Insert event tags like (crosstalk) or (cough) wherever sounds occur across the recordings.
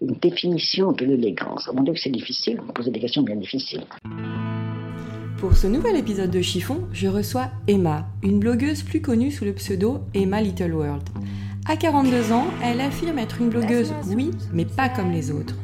Une définition de l'élégance. Mon Dieu, que c'est difficile. Vous posez des questions bien difficiles. Pour ce nouvel épisode de Chiffon, je reçois Emma, une blogueuse plus connue sous le pseudo Emma Little World. À 42 ans, elle affirme être une blogueuse, oui, mais pas comme les autres.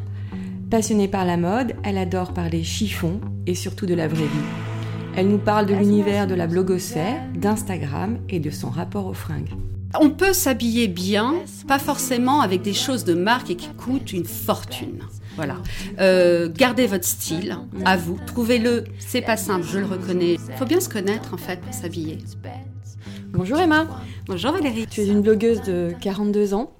Passionnée par la mode, elle adore parler chiffon et surtout de la vraie vie. Elle nous parle de l'univers de la blogosphère, d'Instagram et de son rapport aux fringues. On peut s'habiller bien, pas forcément avec des choses de marque et qui coûtent une fortune. Voilà. Euh, gardez votre style, à vous. Trouvez-le. C'est pas simple, je le reconnais. Il faut bien se connaître en fait pour s'habiller. Bonjour Emma, Bonjour Valérie. tu es une blogueuse de 42 ans.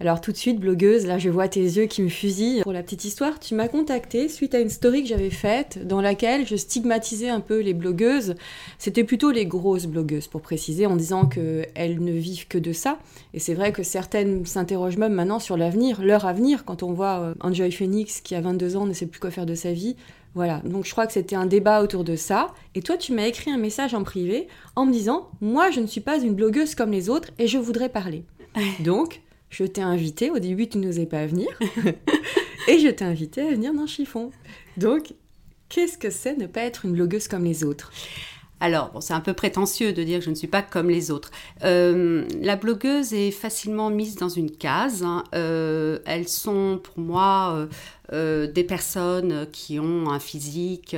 Alors tout de suite, blogueuse, là je vois tes yeux qui me fusillent. Pour la petite histoire, tu m'as contactée suite à une story que j'avais faite dans laquelle je stigmatisais un peu les blogueuses. C'était plutôt les grosses blogueuses pour préciser, en disant qu'elles ne vivent que de ça. Et c'est vrai que certaines s'interrogent même maintenant sur l'avenir, leur avenir, quand on voit euh, Enjoy Phoenix qui a 22 ans ne sait plus quoi faire de sa vie. Voilà, donc je crois que c'était un débat autour de ça. Et toi, tu m'as écrit un message en privé en me disant Moi, je ne suis pas une blogueuse comme les autres et je voudrais parler. (laughs) Donc, je t'ai invité. Au début, tu n'osais pas venir. (laughs) et je t'ai invité à venir dans Chiffon. Donc, qu'est-ce que c'est ne pas être une blogueuse comme les autres? Alors, c'est un peu prétentieux de dire que je ne suis pas comme les autres. Euh, la blogueuse est facilement mise dans une case. hein. Euh, elles sont pour moi euh, des personnes qui ont un physique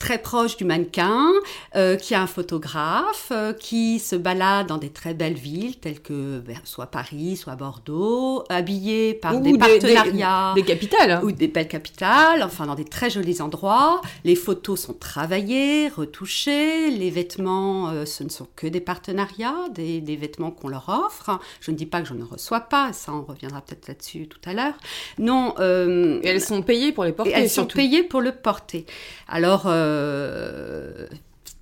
très proche du mannequin, euh, qui a un photographe, euh, qui se balade dans des très belles villes telles que ben, soit Paris, soit Bordeaux, habillée par Ou des partenariats Des, capitales. hein. ou des belles capitales, enfin dans des très jolis endroits. Les photos sont travaillées, retouchées. Les vêtements, euh, ce ne sont que des partenariats, des, des vêtements qu'on leur offre. Je ne dis pas que je ne reçois pas, ça on reviendra peut-être là-dessus tout à l'heure. Non, Et elles sont payées pour les porter, et elles sont payées pour le porter. Alors,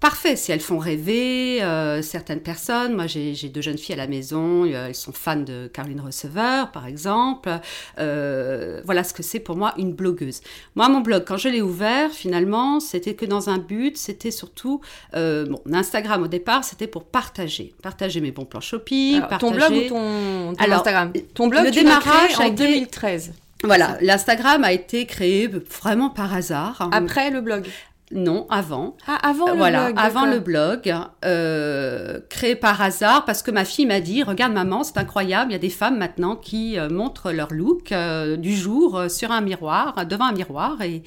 parfait, si elles font rêver euh, certaines personnes. Moi, j'ai deux jeunes filles à la maison, euh, elles sont fans de Caroline Receveur, par exemple. Euh, voilà ce que c'est pour moi une blogueuse. Moi, mon blog, quand je l'ai ouvert, finalement, c'était que dans un but, c'était surtout, euh, bon, Instagram au départ, c'était pour partager. Partager mes bons plans shopping, Alors, ton partager... blog ou ton, ton Alors, Instagram? Ton blog, le tu démarrage créé en été- 2013. Voilà, l'Instagram a été créé vraiment par hasard. Après le blog? Non, avant. Ah, avant le voilà, blog. avant le blog, euh, créé par hasard parce que ma fille m'a dit regarde maman, c'est incroyable, il y a des femmes maintenant qui euh, montrent leur look euh, du jour sur un miroir, devant un miroir et,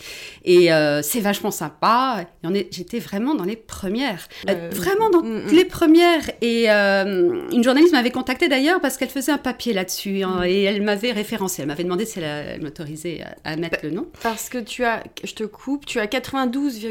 et c'est vachement sympa. Est- J'étais vraiment dans les premières, vraiment dans mm, mm. les premières. Et une journaliste m'avait contactée d'ailleurs parce qu'elle faisait un papier là-dessus hein, et elle m'avait référencé. Elle m'avait demandé si elle, m'autorisait à, à mettre le nom. Parce que tu as, je te coupe, tu as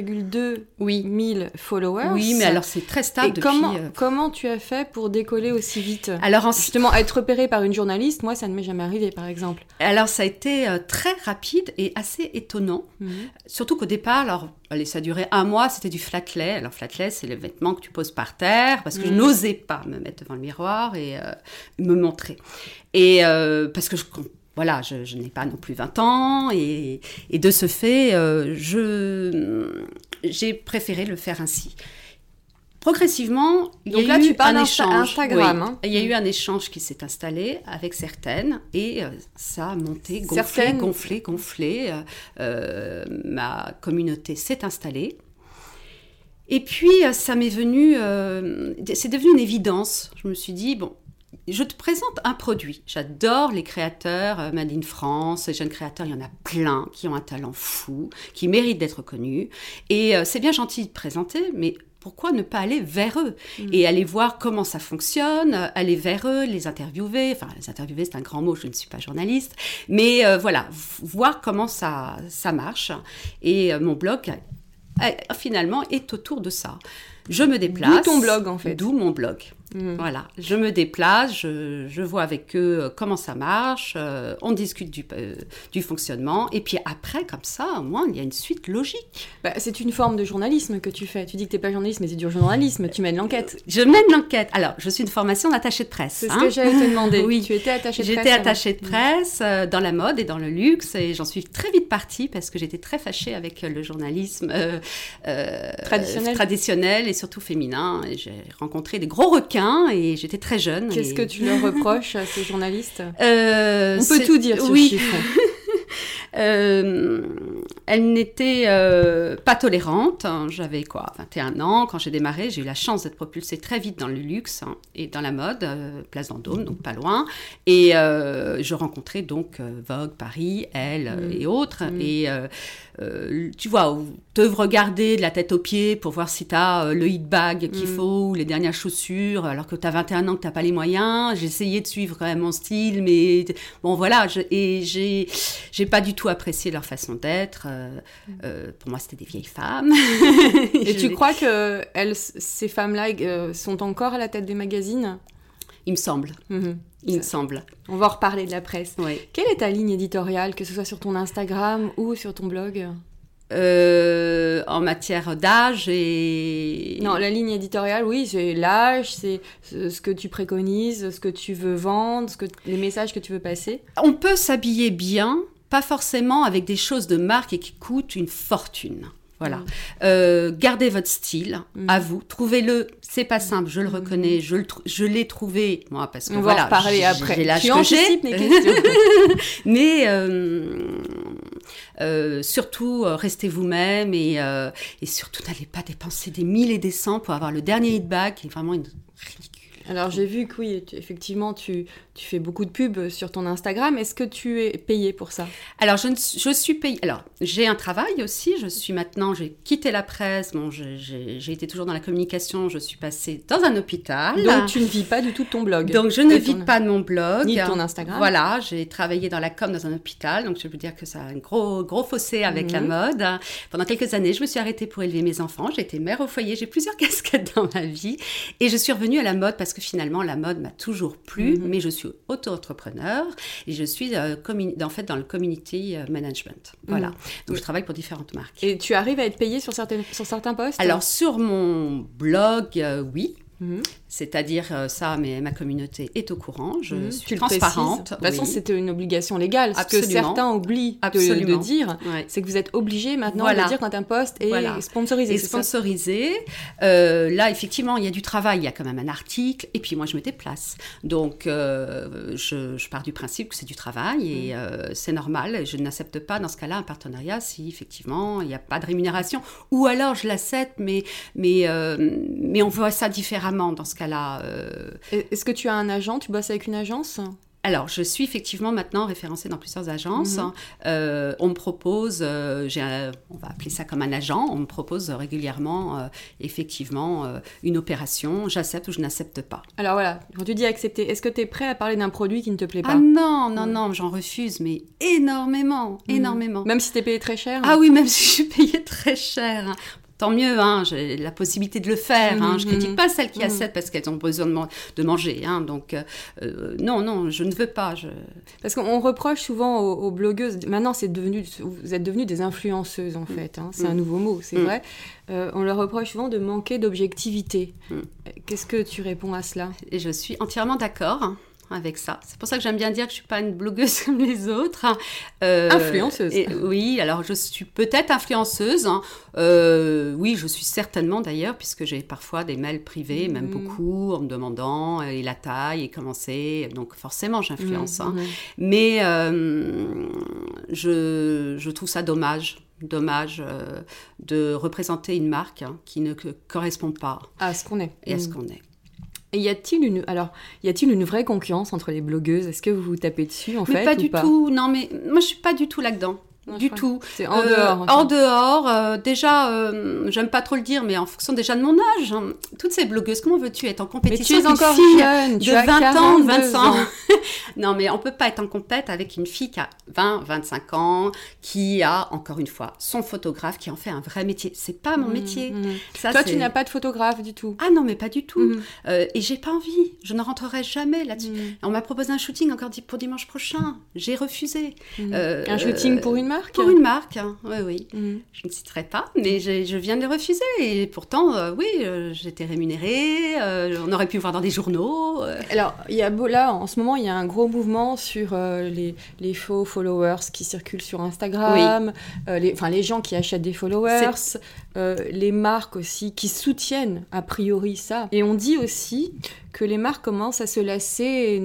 92,2 Oui. 000 followers. Oui, mais alors c'est très stable Et depuis. comment, euh, comment tu as fait pour décoller aussi vite? Alors, en- Justement, être repéré par une journaliste, moi, ça ne m'est jamais arrivé, par exemple. Alors ça a été euh, très rapide et assez étonnant. Mhm. Surtout qu'au départ, alors allez, ça a duré un mois, c'était du flatlay. Alors flatlay, c'est le vêtement que tu poses par terre parce que je Mhm. n'osais pas me mettre devant le miroir et euh, me montrer. Et euh, parce que je voilà, je, je n'ai pas non plus 20 ans et, et de ce fait, euh, je j'ai préféré le faire ainsi. Progressivement, il Donc y a là, eu tu parles un échange. Instagram, Oui. hein. Il y a eu un échange qui s'est installé avec certaines et euh, ça a monté, gonflé, Certaines- gonflé, gonflé. Euh, ma communauté s'est installée. Et puis, ça m'est venu, euh, c'est devenu une évidence. Je me suis dit, bon, je te présente un produit. J'adore les créateurs, euh, Made in France, les jeunes créateurs, il y en a plein qui ont un talent fou, qui méritent d'être connus. Et euh, c'est bien gentil de présenter, mais pourquoi ne pas aller vers eux et aller voir comment ça fonctionne, euh, aller vers eux, les interviewer. Enfin, les interviewer, c'est un grand mot, je ne suis pas journaliste. Mais euh, voilà, voir comment ça, ça marche. Et euh, mon blog, euh, finalement, est autour de ça. Je me déplace. D'où ton blog, en fait. D'où mon blog. Mmh. Voilà, je me déplace, je, je, vois avec eux euh, comment ça marche, euh, on discute du, euh, du, fonctionnement, et puis après, comme ça, au moins, il y a une suite logique. Bah, c'est une forme de journalisme que tu fais. Tu dis que tu n'es pas journaliste, mais c'est du journalisme, tu mènes l'enquête. Je mène l'enquête. Alors, je suis une formation d'attaché de presse. C'est ce que hein. j'allais te demander. (laughs) oui, tu étais attachée de presse. J'étais attachée de presse dans la mode et dans le luxe, et j'en suis très vite partie parce que j'étais très fâchée avec le journalisme traditionnel. traditionnel et surtout féminin. J'ai rencontré des gros requins et j'étais très jeune. Qu'est-ce que tu leur reproches à ces journalistes? Euh, On peut tout dire sur oui. (laughs) Euh, elle n'était euh, pas tolérante. J'avais quoi, 21 ans quand j'ai démarré. J'ai eu la chance d'être propulsée très vite dans le luxe hein, et dans la mode, place Vendôme, donc pas loin. Et je rencontrais donc Vogue, Paris, Elle Mm. et autres. Et tu vois, te regarder de la tête aux pieds pour voir si tu as le hit bag qu'il Mm. faut ou les dernières chaussures, alors que tu as 21 ans, que tu pas les moyens. J'ai essayé de suivre quand même mon style, mais bon, voilà. Je, et j'ai pas du tout apprécié leur façon d'être. Euh, euh, pour moi, c'était des vieilles femmes. (laughs) et (laughs) tu crois que elles, ces femmes-là euh, sont encore à la tête des magazines? Il me semble. Mmh. Il me semble. On va reparler de la presse. Quelle est ta ligne éditoriale, que ce soit sur ton Instagram ou sur ton blog? Euh, en matière d'âge et... Non, la ligne éditoriale, oui, c'est l'âge, c'est ce que tu préconises, ce que tu veux vendre, ce que, les messages que tu veux passer. On peut s'habiller bien, pas forcément avec des choses de marque et qui coûtent une fortune. Voilà. Mmh. Euh, gardez votre style, mmh. à vous. Trouvez-le. C'est pas simple, je le reconnais. Mmh. Je, le je l'ai trouvé, moi, parce que On voilà. va en parler après. J'ai l'âge que j'ai. mes questions. (laughs) Mais euh, euh, surtout, restez vous-même et, et surtout, n'allez pas dépenser des mille et des cents pour avoir le dernier hit bag qui est vraiment une ridicule. Alors j'ai vu que oui, tu, effectivement, tu, tu, fais beaucoup de pubs sur ton Instagram. Est-ce que tu es payé pour ça? Alors je, ne, je suis payée. Alors j'ai un travail aussi. Je suis maintenant, j'ai quitté la presse. Bon, j'ai été toujours dans la communication. Je suis passée dans un hôpital. Donc tu ne vis pas du tout de ton blog. Donc je ne vis ton... pas de mon blog. Ni de ton Instagram. Voilà, j'ai travaillé dans la com dans un hôpital. Donc je peux dire que ça a un gros, gros fossé avec mmh. la mode. Pendant quelques années, je me suis arrêtée pour élever mes enfants. J'ai été mère au foyer. J'ai plusieurs (laughs) casquettes dans ma vie. Et je suis revenue à la mode parce que finalement, la mode m'a toujours plu, mmh. mais je suis auto-entrepreneur et je suis euh, en fait dans le community management. Voilà. Mmh. Donc, je travaille pour différentes marques. Et tu arrives à être payée sur, certaines, sur certains postes? Alors, sur mon blog, euh, oui. Mmh. C'est-à-dire euh, ça, mais ma communauté est au courant, je mmh, suis transparente. De toute façon, oui. c'était une obligation légale. Ce Absolument. que certains oublient de, de, dire, ouais. c'est que vous êtes obligé maintenant voilà. de dire quand un poste est voilà. sponsorisé. Et sponsorisé. Euh, là, effectivement, il y a du travail, il y a quand même un article, et puis moi, je me déplace. Donc, euh, je, je, pars du principe que c'est du travail, et mmh. c'est normal. Je n'accepte pas, dans ce cas-là, un partenariat si, effectivement, il n'y a pas de rémunération. Ou alors, je l'accepte, mais, mais, mais on voit ça différemment dans ce Euh... Est-ce que tu as un agent? Tu bosses avec une agence? Alors, je suis effectivement maintenant référencée dans plusieurs agences. Mmh. Euh, on me propose, euh, un, on va appeler ça comme un agent, on me propose régulièrement, euh, effectivement, une opération. J'accepte ou je n'accepte pas. Alors voilà, quand tu dis accepter, est-ce que tu es prêt à parler d'un produit qui ne te plaît pas? Ah non, non, non, j'en refuse, mais énormément, mmh. énormément. Même si tu es payé très cher? Ah oui, même si je suis payée très cher tant mieux, hein, j'ai la possibilité de le faire. Hein, je ne critique pas celles qui acceptent parce qu'elles ont besoin de, man de manger. Hein, donc, euh, non, non, je ne veux pas. Je... Parce qu'on reproche souvent aux, aux blogueuses, maintenant, c'est devenu, vous êtes devenues des influenceuses, en fait. Hein, c'est mmh. un nouveau mot, c'est mmh. vrai. Euh, on leur reproche souvent de manquer d'objectivité. Mmh. Qu'est-ce que tu réponds à cela? Et je suis entièrement d'accord avec ça. C'est pour ça que j'aime bien dire que je suis pas une blogueuse (laughs) comme les autres. Euh, influenceuse. Et, oui, alors je suis peut-être influenceuse. Hein. Euh, oui, je suis certainement d'ailleurs, puisque j'ai parfois des mails privés, mmh. même beaucoup, en me demandant et la taille et comment c'est. Donc forcément, j'influence. Mmh, hein. mmh. Mais euh, je, je trouve ça dommage dommage euh, de représenter une marque hein, qui ne correspond pas à ce qu'on est. Et à ce qu'on est. Et y a-t-il une alors y a-t-il une vraie concurrence entre les blogueuses? Est-ce que vous vous tapez dessus en mais fait pas ou du pas? tout. Non mais moi je suis pas du tout là-dedans. Non, du tout. C'est en dehors. Euh, en dehors, euh, déjà, euh, j'aime pas trop le dire, mais en fonction déjà de mon âge, hein, toutes ces blogueuses, comment veux-tu être en compétition Mais tu es encore fille jeune, de tu as 20 ans, 25 ans. (laughs) Non, mais on peut pas être en compète avec une fille qui a 20, 25 ans, qui a, encore une fois, son photographe, qui en fait un vrai métier. C'est pas mon Mhm, métier. mhm. Ça, Toi, tu n'as pas de photographe du tout. Ah non, mais pas du tout. Euh, et j'ai pas envie. Je ne rentrerai jamais là-dessus. On m'a proposé un shooting encore pour dimanche prochain. J'ai refusé. Euh, Un shooting pour une marque Pour une marque, hein. oui, oui. Mhm. Je ne citerai pas, mais je, je viens de les refuser. Et pourtant, euh, oui, euh, j'étais rémunérée, euh, on aurait pu me voir dans des journaux. Alors, il y a là, en ce moment, il y a un gros mouvement sur les, les faux followers qui circulent sur Instagram, les, enfin, les gens qui achètent des followers, les marques aussi qui soutiennent a priori ça. Et on dit aussi que les marques commencent à se lasser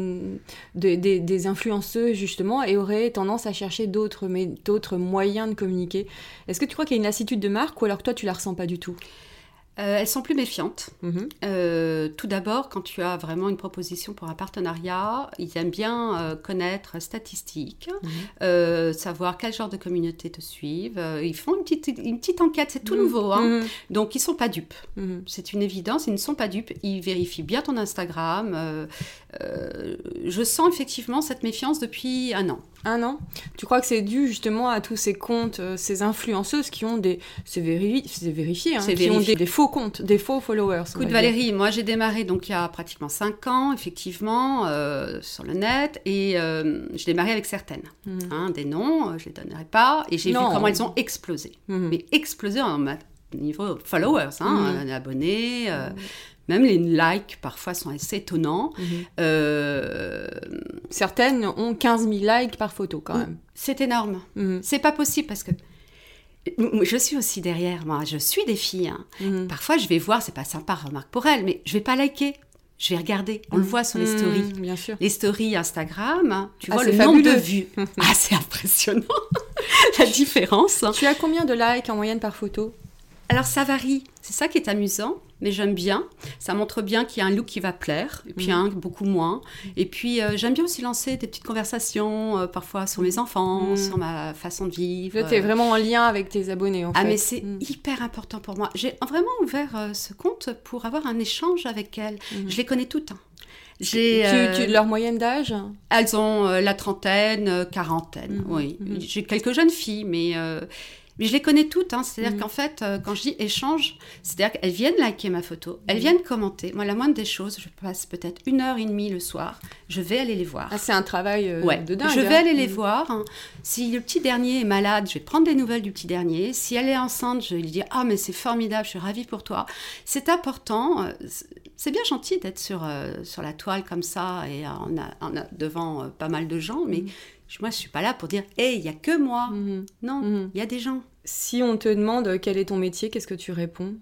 de- des- influenceuses, justement, et auraient tendance à chercher d'autres mais- d'autres moyens de communiquer. Est-ce que tu crois qu'il y a une lassitude de marque ou alors que toi, tu la ressens pas du tout? Euh, elles sont plus méfiantes. Mhm. Euh, tout d'abord, quand tu as vraiment une proposition pour un partenariat, ils aiment bien euh, connaître statistiques, Mhm. savoir quel genre de communauté te suivent. Ils font une petite, une petite enquête, c'est tout Mhm. nouveau. hein. Donc, ils sont pas dupes. C'est une évidence, ils ne sont pas dupes. Ils vérifient bien ton Instagram. Euh, je sens effectivement cette méfiance depuis un an. Un an? Tu crois que c'est dû justement à tous ces comptes, euh, ces influenceuses qui ont des... C'est véri- c'est vérifié, hein, qui ont des, des faux comptes, des faux followers. Écoute. Valérie, moi j'ai démarré donc il y a pratiquement 5 ans, effectivement, euh, sur le net, et euh, j'ai démarré avec certaines. Mhm. Hein, des noms, je les donnerai pas, et j'ai vu comment elles ont explosé. Mhm. Mais explosé en niveau followers, hein, euh, abonnés, euh, même les likes parfois sont assez étonnants. Mhm. Euh, Certaines ont 15 000 likes par photo quand même. c'est énorme. Mhm. C'est pas possible parce que je suis aussi derrière, moi, je suis des filles. hein. Mhm. Parfois, je vais voir, c'est pas sympa, remarque pour elle, mais je vais pas liker. Je vais regarder. On le voit sur les Mhm, stories. Bien sûr. Les stories Instagram, tu Ah, vois le nombre de vues. (laughs) ah, c'est impressionnant, (laughs) la différence. hein. Tu as combien de likes en moyenne par photo? Alors, ça varie. C'est ça qui est amusant, mais j'aime bien. Ça montre bien qu'il y a un look qui va plaire, et puis un beaucoup moins. Et puis, euh, j'aime bien aussi lancer des petites conversations, euh, parfois sur mes enfants, Mhm. sur ma façon de vivre. Tu es vraiment en lien avec tes abonnés en Ah fait. mais c'est Mhm. hyper important pour moi. J'ai vraiment ouvert euh, ce compte pour avoir un échange avec elles. Mhm. Je les connais toutes. hein. J'ai, Tu, euh, leur moyenne d'âge? Elles ont euh, la trentaine, euh, quarantaine, Mhm, oui. mhm. J'ai quelques jeunes filles, mais, mais je les connais toutes. hein. C'est-à-dire Mhm. qu'en fait, euh, quand je dis échange, c'est-à-dire qu'elles viennent liker ma photo, elles Mhm. viennent commenter. Moi, la moindre des choses, je passe peut-être une heure et demie le soir, je vais aller les voir. Ah, c'est un travail euh, Ouais, de dingue. je vais hein. aller les Mhm. voir. hein. Si le petit dernier est malade, je vais prendre des nouvelles du petit dernier. Si elle est enceinte, je vais lui dire Ah, mais c'est formidable, je suis ravie pour toi. C'est important. euh, c'est- bien gentil d'être sur, euh, sur la toile comme ça et on a, on a devant pas mal de gens, mais moi, je suis pas là pour dire Hé, il y a que moi. Mhm. Non, il Mhm. y a des gens. Si on te demande euh, quel est ton métier, qu'est-ce que tu réponds?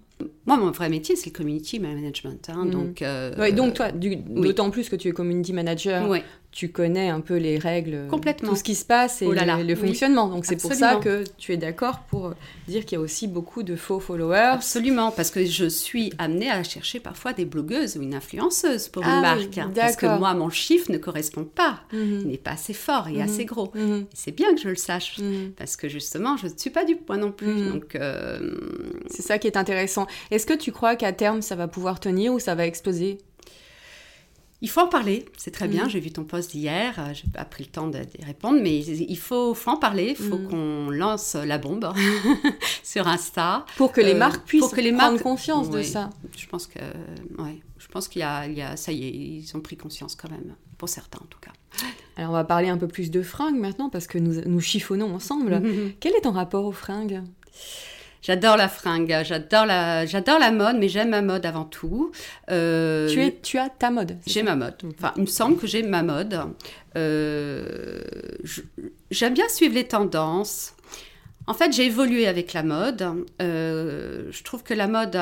Moi, mon vrai métier, c'est le community management. hein, Mhm. donc, euh, Ouais, donc toi, d'autant plus que tu es community manager, ouais. Tu connais un peu les règles, Complètement. tout ce qui se passe et Oh là là, le, le oui. fonctionnement. Donc c'est pour ça que tu es d'accord pour euh, dire qu'il y a aussi beaucoup de faux followers. Absolument, parce que je suis amenée à chercher parfois des blogueuses ou une influenceuse pour Ah une marque. hein, parce que moi, mon chiffre ne correspond pas. Il Mhm. n'est pas assez fort et Mhm. assez gros. Mhm. C'est bien que je le sache. Parce que justement, je ne suis pas du poids non plus. Donc, euh, C'est ça qui est intéressant. Est-ce que tu crois qu'à terme ça va pouvoir tenir ou ça va exploser? Il faut en parler. C'est très bien. Mhm. J'ai vu ton post d'hier. euh, J'ai pas pris le temps de, d'y répondre, mais il faut, faut en parler. Il faut Mhm. qu'on lance la bombe (laughs) sur Insta. Pour que les Euh, marques puissent pour que les prendre marques- conscience de ça. Je pense que, ouais, je pense qu'il y a, il y a, ça y est, ils ont pris conscience quand même, pour certains en tout cas. Alors on va parler un peu plus de fringues maintenant parce que nous, nous chiffonnons ensemble. (laughs) Quel est ton rapport aux fringues? J'adore la fringue, j'adore la, j'adore la mode, mais j'aime ma mode avant tout. Euh, tu, es, tu as ta mode. J'ai ma mode. Enfin, il me semble que j'ai ma mode. Euh, j'aime bien suivre les tendances. En fait, j'ai évolué avec la mode. Euh, je trouve que la mode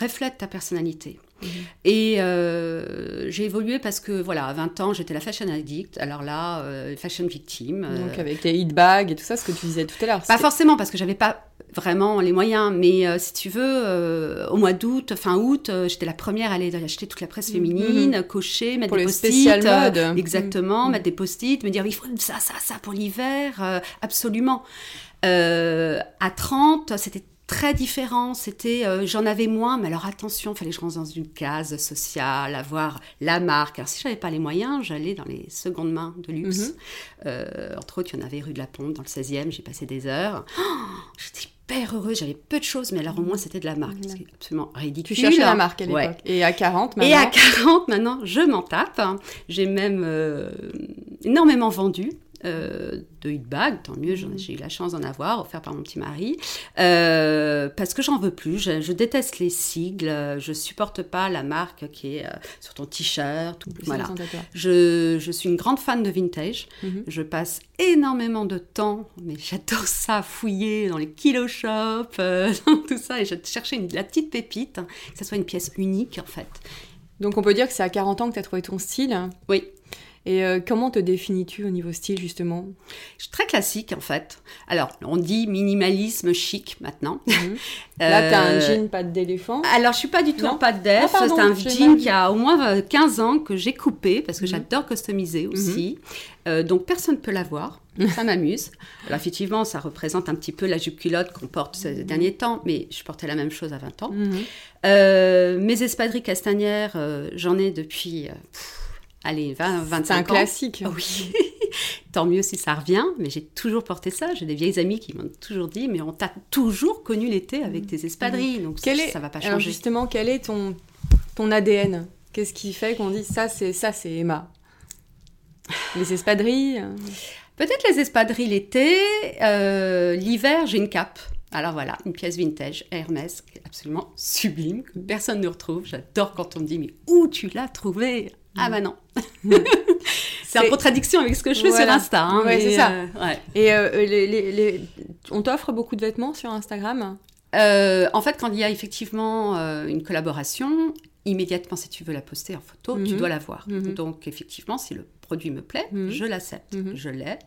reflète ta personnalité. Et euh, j'ai évolué parce que, voilà, à 20 ans, j'étais la fashion addict. Alors là, euh, fashion victime. euh, Donc avec les hit bags et tout ça, ce que tu disais tout à l'heure. pas forcément parce que j'avais pas vraiment les moyens, mais euh, si tu veux, euh, au mois d'août, fin août, euh, j'étais la première à aller acheter toute la presse féminine, cocher, mettre. Pour des post-it, mode. exactement, Mhm. mettre des post-it, me dire il faut ça, ça, ça pour l'hiver, absolument. À 30, c'était très différent. C'était, euh, j'en avais moins, mais alors attention, il fallait que je rentre dans une case sociale, avoir la marque. Alors si j'avais pas les moyens, j'allais dans les secondes mains de luxe. Mhm. Euh, entre autres, il y en avait rue de la Pompe, dans le 16e, j'ai passé des heures. Oh, J'étais hyper heureuse, j'avais peu de choses, mais alors au moins c'était de la marque, ce qui est absolument Tu ridicule. cherchais la marque à l'époque. Ouais. Et à 40 maintenant. Et à 40 maintenant, je m'en tape. J'ai même euh, énormément vendu. Euh, de hit bag, tant mieux, j'ai eu la chance d'en avoir, offert par mon petit mari, euh, parce que j'en veux plus, je, je déteste les sigles, je supporte pas la marque qui est euh, sur ton t-shirt, voilà. Je, je suis une grande fan de vintage. Mhm. Je passe énormément de temps, mais j'adore ça, fouiller dans les kilo shops, (laughs) dans tout ça, et je cherchais une, la petite pépite, hein, que ça soit une pièce unique en fait. Donc on peut dire que c'est à 40 ans que tu as trouvé ton style. Oui, Et euh, comment te définis-tu au niveau style justement? Je suis très classique en fait. Alors, on dit minimalisme chic maintenant. (laughs) Là, tu as un Euh, jean patte d'éléphant. Alors, je suis pas du tout Non en. Ah, pardon, c'est un jean qui a au moins euh, 15 ans que j'ai coupé parce que Mhm. j'adore customiser aussi. Euh, donc, personne ne peut l'avoir. Ça m'amuse. (laughs) Alors, effectivement, ça représente un petit peu la jupe culotte qu'on porte ces derniers temps, mais je portais la même chose à 20 ans. Mhm. Euh, mes espadrilles castagnères, euh, j'en ai depuis, euh, pff, allez, 20, 25 C'est un ans. classique. Oui, (laughs) tant mieux si ça revient, mais j'ai toujours porté ça. J'ai des vieilles amies qui m'ont toujours dit, mais on t'a toujours connu l'été avec tes espadrilles, donc Quel ça, est... ça va pas Alors changer. justement, quel est ton, ton ADN Qu'est-ce qui fait qu'on dit ça, c'est ça, c'est Emma? Les espadrilles? Peut-être les espadrilles l'été, euh, l'hiver j'ai une cape. Alors voilà, une pièce vintage Hermès, absolument sublime, que personne ne retrouve. J'adore quand on me dit, mais où tu l'as trouvée? Ah bah non. (laughs) c'est en contradiction avec ce que je fais Voilà. sur Insta. hein, Ouais, c'est ça. euh, ouais. Et euh, les, les- les- on t'offre beaucoup de vêtements sur Instagram? Euh, en fait, quand il y a effectivement euh, une collaboration, immédiatement, si tu veux la poster en photo, tu Mhm. dois la voir. Mhm. Donc, effectivement, si le produit me plaît, Mhm. je l'accepte. Je l'ai.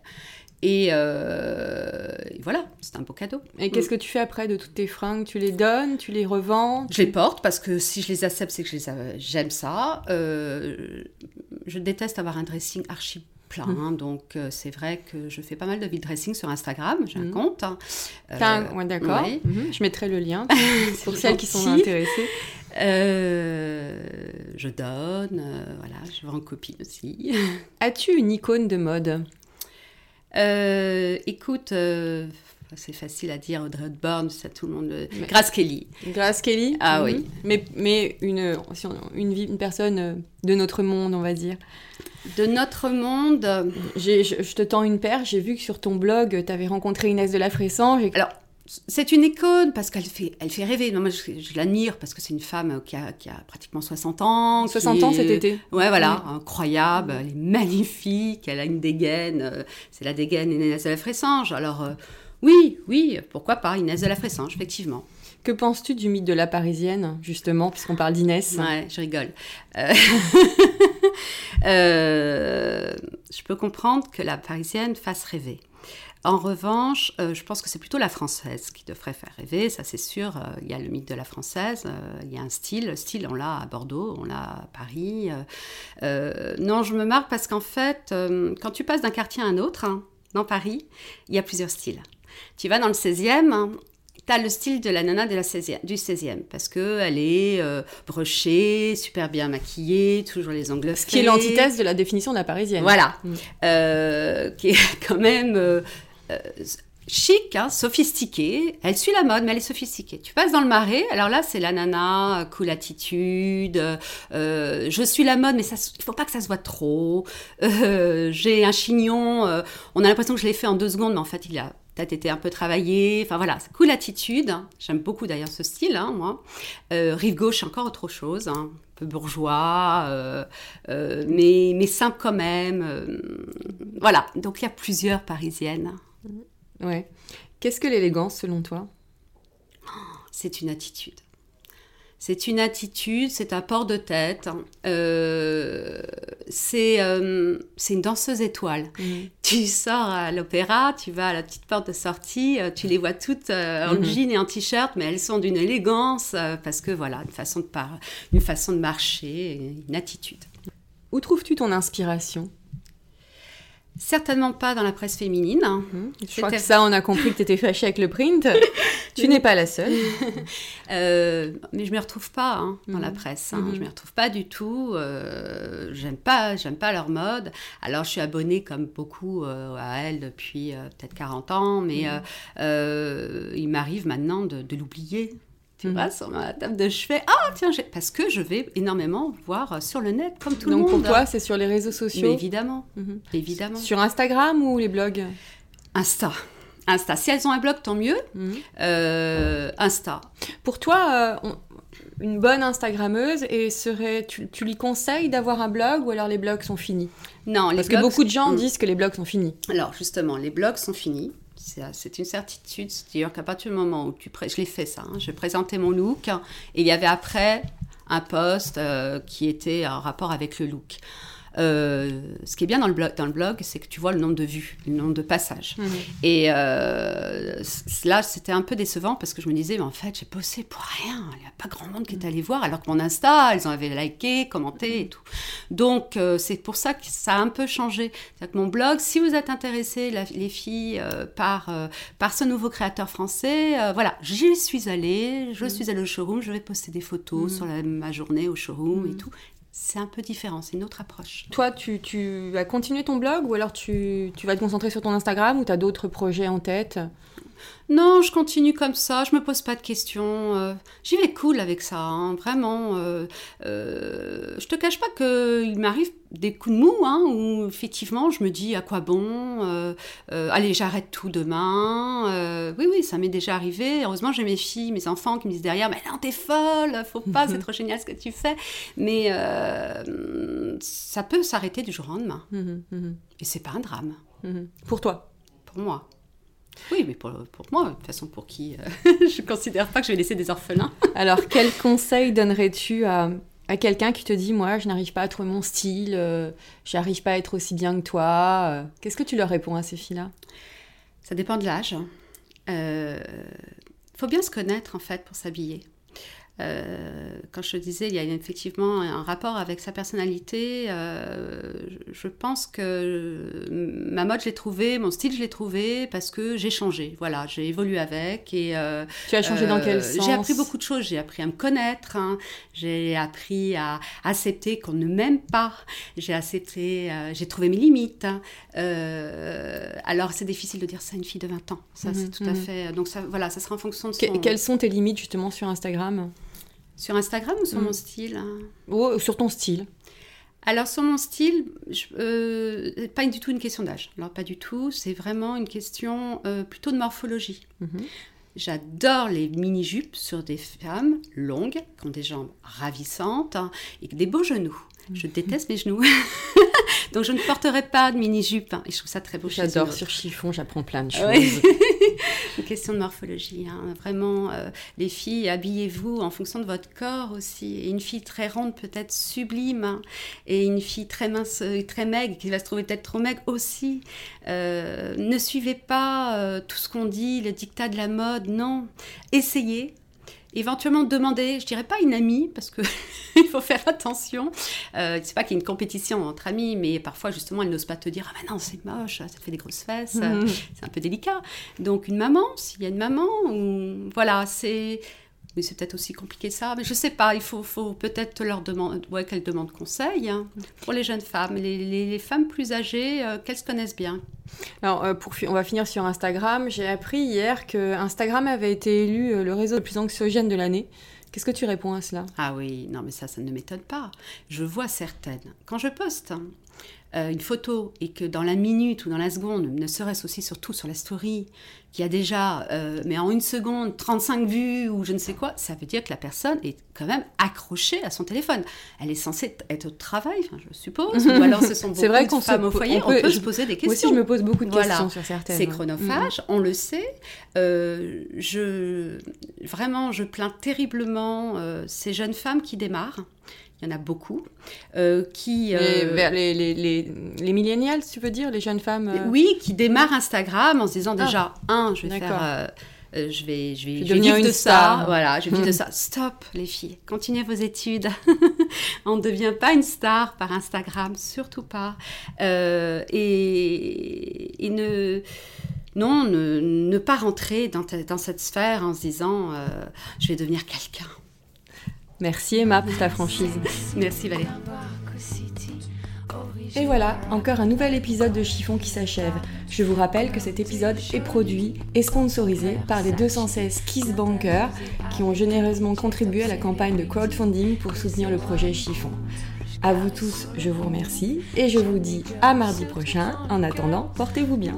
Et, euh, et voilà, c'est un beau cadeau. Et qu'est-ce que tu fais après de toutes tes fringues Tu les donnes Tu les revends Je les porte parce que si je les accepte, c'est que j'aime ça. Euh, je déteste avoir un dressing archi plein, Mhm. hein, donc euh, c'est vrai que je fais pas mal de vide dressing sur Instagram. J'ai un Mhm. compte. hein. Euh, ouais, D'accord. ouais. Mhm. Je mettrai le lien (laughs) pour celles qui sont intéressées. Euh, je donne, voilà, je vends en copine aussi. As-tu une icône de mode? Euh, écoute, euh, c'est facile à dire, Audrey Hepburn, ça tout le monde le... Mais- Grace Kelly. Grace Kelly Ah Mhm. oui. Mais, mais une, une, personne euh, de notre monde, on va dire. De notre monde, Je, je te tends une paire, j'ai vu que sur ton blog, tu avais rencontré Inès de la Fressange. et- alors, c'est une icône parce qu'elle fait, elle fait rêver. Non, moi, je, je l'admire parce que c'est une femme qui a, qui a pratiquement 60 ans. qui 60 ans cet été. Ouais, voilà, incroyable, elle est magnifique, elle a une dégaine, euh, c'est la dégaine Inès de la Fressange. Alors, euh, oui, oui, pourquoi pas, Inès de la Fressange, effectivement. Que penses-tu du mythe de la Parisienne, justement, puisqu'on parle d'Inès? Ouais, je rigole. Euh, (laughs) euh, je peux comprendre que la parisienne fasse rêver. En revanche, euh, je pense que c'est plutôt la française qui devrait faire rêver, ça c'est sûr. Euh, Il y a le mythe de la française, euh, il y a un style. Le style, on l'a à Bordeaux, on l'a à Paris. non, je me marre parce qu'en fait, quand tu passes d'un quartier à un autre, hein, dans Paris, il y a plusieurs styles. Tu vas dans le 16e, tu as le style de la nana de la 16e, du 16e, parce qu'elle est euh, brochée, super bien maquillée, toujours les ongles Ce qui est l'antithèse de la définition de la Parisienne. Voilà. Mm. Euh, qui est (laughs) quand même euh, euh, chic, hein, sophistiquée. Elle suit la mode, mais elle est sophistiquée. Tu passes dans le marais, alors là, c'est la nana, euh, cool attitude. euh, je suis la mode, mais ça, il faut pas que ça se voit trop. (laughs) J'ai un chignon, on a l'impression que je l'ai fait en deux secondes, mais en fait, il a peut-être été un peu travaillé. Enfin voilà, cool attitude. J'aime beaucoup d'ailleurs ce style, hein, moi. Rive gauche, encore autre chose. hein, un peu bourgeois, mais, mais simple quand même. voilà, donc il y a plusieurs parisiennes. Ouais. Qu'est-ce que l'élégance, selon toi? C'est une attitude. C'est une attitude, c'est un port de tête. euh, c'est euh, c'est une danseuse étoile. Tu sors à l'opéra, tu vas à la petite porte de sortie, euh, tu les vois toutes euh, en Mhm. jean et en t-shirt, mais elles sont d'une élégance euh, parce que voilà, une façon de par- une façon de marcher, une attitude. Où trouves-tu ton inspiration? Certainement pas dans la presse féminine. Mmh. Je crois que ça, on a compris que tu étais fâchée avec le print. (laughs) tu n'es pas la seule. (laughs) euh, mais je ne me retrouve pas hein, dans la mmh. presse. Hein. Mmh. Je ne me retrouve pas du tout. Euh, j'aime pas, j'aime pas leur mode. Alors, je suis abonnée comme beaucoup euh, à elles depuis peut-être 40 ans, mais il m'arrive maintenant de, de l'oublier tu vois, sur ma table de chevet. Ah, tiens, parce que je vais énormément voir sur le net, comme tout le monde. Donc pour toi, c'est sur les réseaux sociaux évidemment, mhm. évidemment. Sur Instagram ou les blogs Insta. Insta. Si elles ont un blog, tant mieux. Mhm. Euh, Insta. Pour toi, euh, une bonne Instagrammeuse, et serait, tu, lui conseilles d'avoir un blog ou alors les blogs sont finis? Non, les Parce que beaucoup de gens mm. disent que les blogs sont finis. Alors justement, les blogs sont finis. C'est une certitude, c'est-à-dire qu'à partir du moment où tu... Je l'ai fait ça, hein, je présentais mon look, et il y avait après un post euh, qui était en rapport avec le look. Euh, ce qui est bien dans le blog, dans le blog c'est que tu vois le nombre de vues, le nombre de passages. Mhm. Et euh, là, c'était un peu décevant parce que je me disais, mais en fait, j'ai bossé pour rien. Il n'y a pas grand monde qui est allé voir, alors que mon Insta, elles en avaient liké, commenté et tout. Donc, euh, c'est pour ça que ça a un peu changé. C'est-à-dire que mon blog, si vous êtes intéressés, les filles, par, par ce nouveau créateur français, voilà, j'y suis allée, je mhm. suis allée au showroom, je vais poster des photos mhm. sur la, ma journée au showroom et tout c'est un peu différent, c'est une autre approche. Toi, tu, vas continuer ton blog ou alors tu, tu vas te concentrer sur ton Instagram ou tu as d'autres projets en tête? Non, je continue comme ça, je me pose pas de questions. Euh, j'y vais cool avec ça, hein, vraiment. Euh, euh, je te cache pas qu'il m'arrive des coups de mou, hein, où effectivement je me dis à quoi bon, euh, allez j'arrête tout demain. oui, oui, ça m'est déjà arrivé. Heureusement j'ai mes filles, mes enfants qui me disent derrière, mais non, t'es folle, faut pas, c'est (laughs) trop génial ce que tu fais. Mais ça peut s'arrêter du jour au lendemain. Mmh mmh Et c'est pas un drame. Mmh pour toi? Pour moi. Oui, mais pour, pour, moi, de toute façon, pour qui euh, (laughs) Je ne considère pas que je vais laisser des orphelins. Alors, quel conseil donnerais-tu à, à quelqu'un qui te dit Moi, je n'arrive pas à trouver mon style, euh, je n'arrive pas à être aussi bien que toi euh, Qu'est-ce que tu leur réponds à ces filles-là? Ça dépend de l'âge. Il faut bien se connaître, en fait, pour s'habiller. Euh, quand je te disais, il y a effectivement un rapport avec sa personnalité. Euh, je pense que ma mode, je l'ai trouvé, mon style, je l'ai trouvé parce que j'ai changé. Voilà, j'ai évolué avec. Et, euh, tu as changé dans quel sens J'ai appris beaucoup de choses. J'ai appris à me connaître. Hein. J'ai appris à accepter qu'on ne m'aime pas. J'ai accepté, j'ai trouvé mes limites. Hein. alors, c'est difficile de dire ça à une fille de 20 ans. Ça, c'est mhm, tout à mhm. fait. Donc, ça, voilà, ça sera en fonction de son... quelles sont tes limites justement sur Instagram? Sur Instagram ou sur mm. mon style hein? Sur ton style alors sur mon style, euh, pas du tout une question d'âge. Alors pas du tout, c'est vraiment une question euh, plutôt de morphologie. Mm-hmm. J'adore les mini-jupes sur des femmes longues, qui ont des jambes ravissantes hein, et des beaux genoux. Je mm-hmm. déteste mes genoux. (laughs) Donc je ne porterai pas de mini-jupe. Hein. Et je trouve ça très beau. J'adore sur chiffon, j'apprends plein de (laughs) choses. (laughs) Une question de morphologie. Hein. Vraiment, euh, les filles, habillez-vous en fonction de votre corps aussi. Et une fille très ronde peut être sublime. Hein. Et une fille très mince, et très maigre, qui va se trouver peut-être trop maigre aussi. Euh, ne suivez pas euh, tout ce qu'on dit, le dictat de la mode. Non. Essayez, éventuellement demander, je dirais pas une amie, parce que (laughs) il faut faire attention. Euh, c'est pas qu'il y ait une compétition entre amis, mais parfois justement elle n'ose pas te dire ah ben non c'est moche, ça te fait des grosses fesses, mmh. c'est un peu délicat. Donc une maman, s'il y a une maman, ou voilà c'est mais c'est peut-être aussi compliqué ça. Mais je sais pas, il faut, faut peut-être leur demander, ouais, qu'elles demandent conseil hein, pour les jeunes femmes, les, les, femmes plus âgées, euh, qu'elles se connaissent bien. Alors, euh, pour, on va finir sur Instagram. J'ai appris hier que Instagram avait été élu euh, le réseau le plus anxiogène de l'année. Qu'est-ce que tu réponds à cela? Ah oui, non mais ça, ça ne m'étonne pas. Je vois certaines. Quand je poste, hein, euh, une photo et que dans la minute ou dans la seconde, ne serait-ce aussi surtout sur la story, qu'il y a déjà, euh, mais en une seconde, 35 vues ou je ne sais quoi, ça veut dire que la personne est quand même accrochée à son téléphone. Elle est censée être au travail, je suppose, ou alors ce sont (laughs) beaucoup vrai de femmes au foyer, on peut, se poser des questions. Moi aussi, je me pose beaucoup de questions sur certaines. C'est chronophage, on le sait. Euh, je, vraiment, je plains terriblement ces jeunes femmes qui démarrent il y en a beaucoup, euh, qui... Euh, les, les, les, les, millénials, tu veux dire, les jeunes femmes euh Oui, qui démarrent Instagram en se disant ah. déjà, un, je vais faire... je vais, je vais, je vais vivre de ça. Voilà, je vais vivre de ça. (laughs) Stop, les filles. Continuez vos études. (laughs) on ne devient pas une star par Instagram, surtout pas. Euh, et, ne, non, ne, pas rentrer dans, dans, cette sphère en se disant euh, je vais devenir quelqu'un. Merci Emma pour ta franchise. Merci Valérie. Et voilà, encore un nouvel épisode de Chiffon qui s'achève. Je vous rappelle que cet épisode est produit et sponsorisé par les 216 Kiss Bankers qui ont généreusement contribué à la campagne de crowdfunding pour soutenir le projet Chiffon. À vous tous, je vous remercie et je vous dis à mardi prochain. En attendant, portez-vous bien.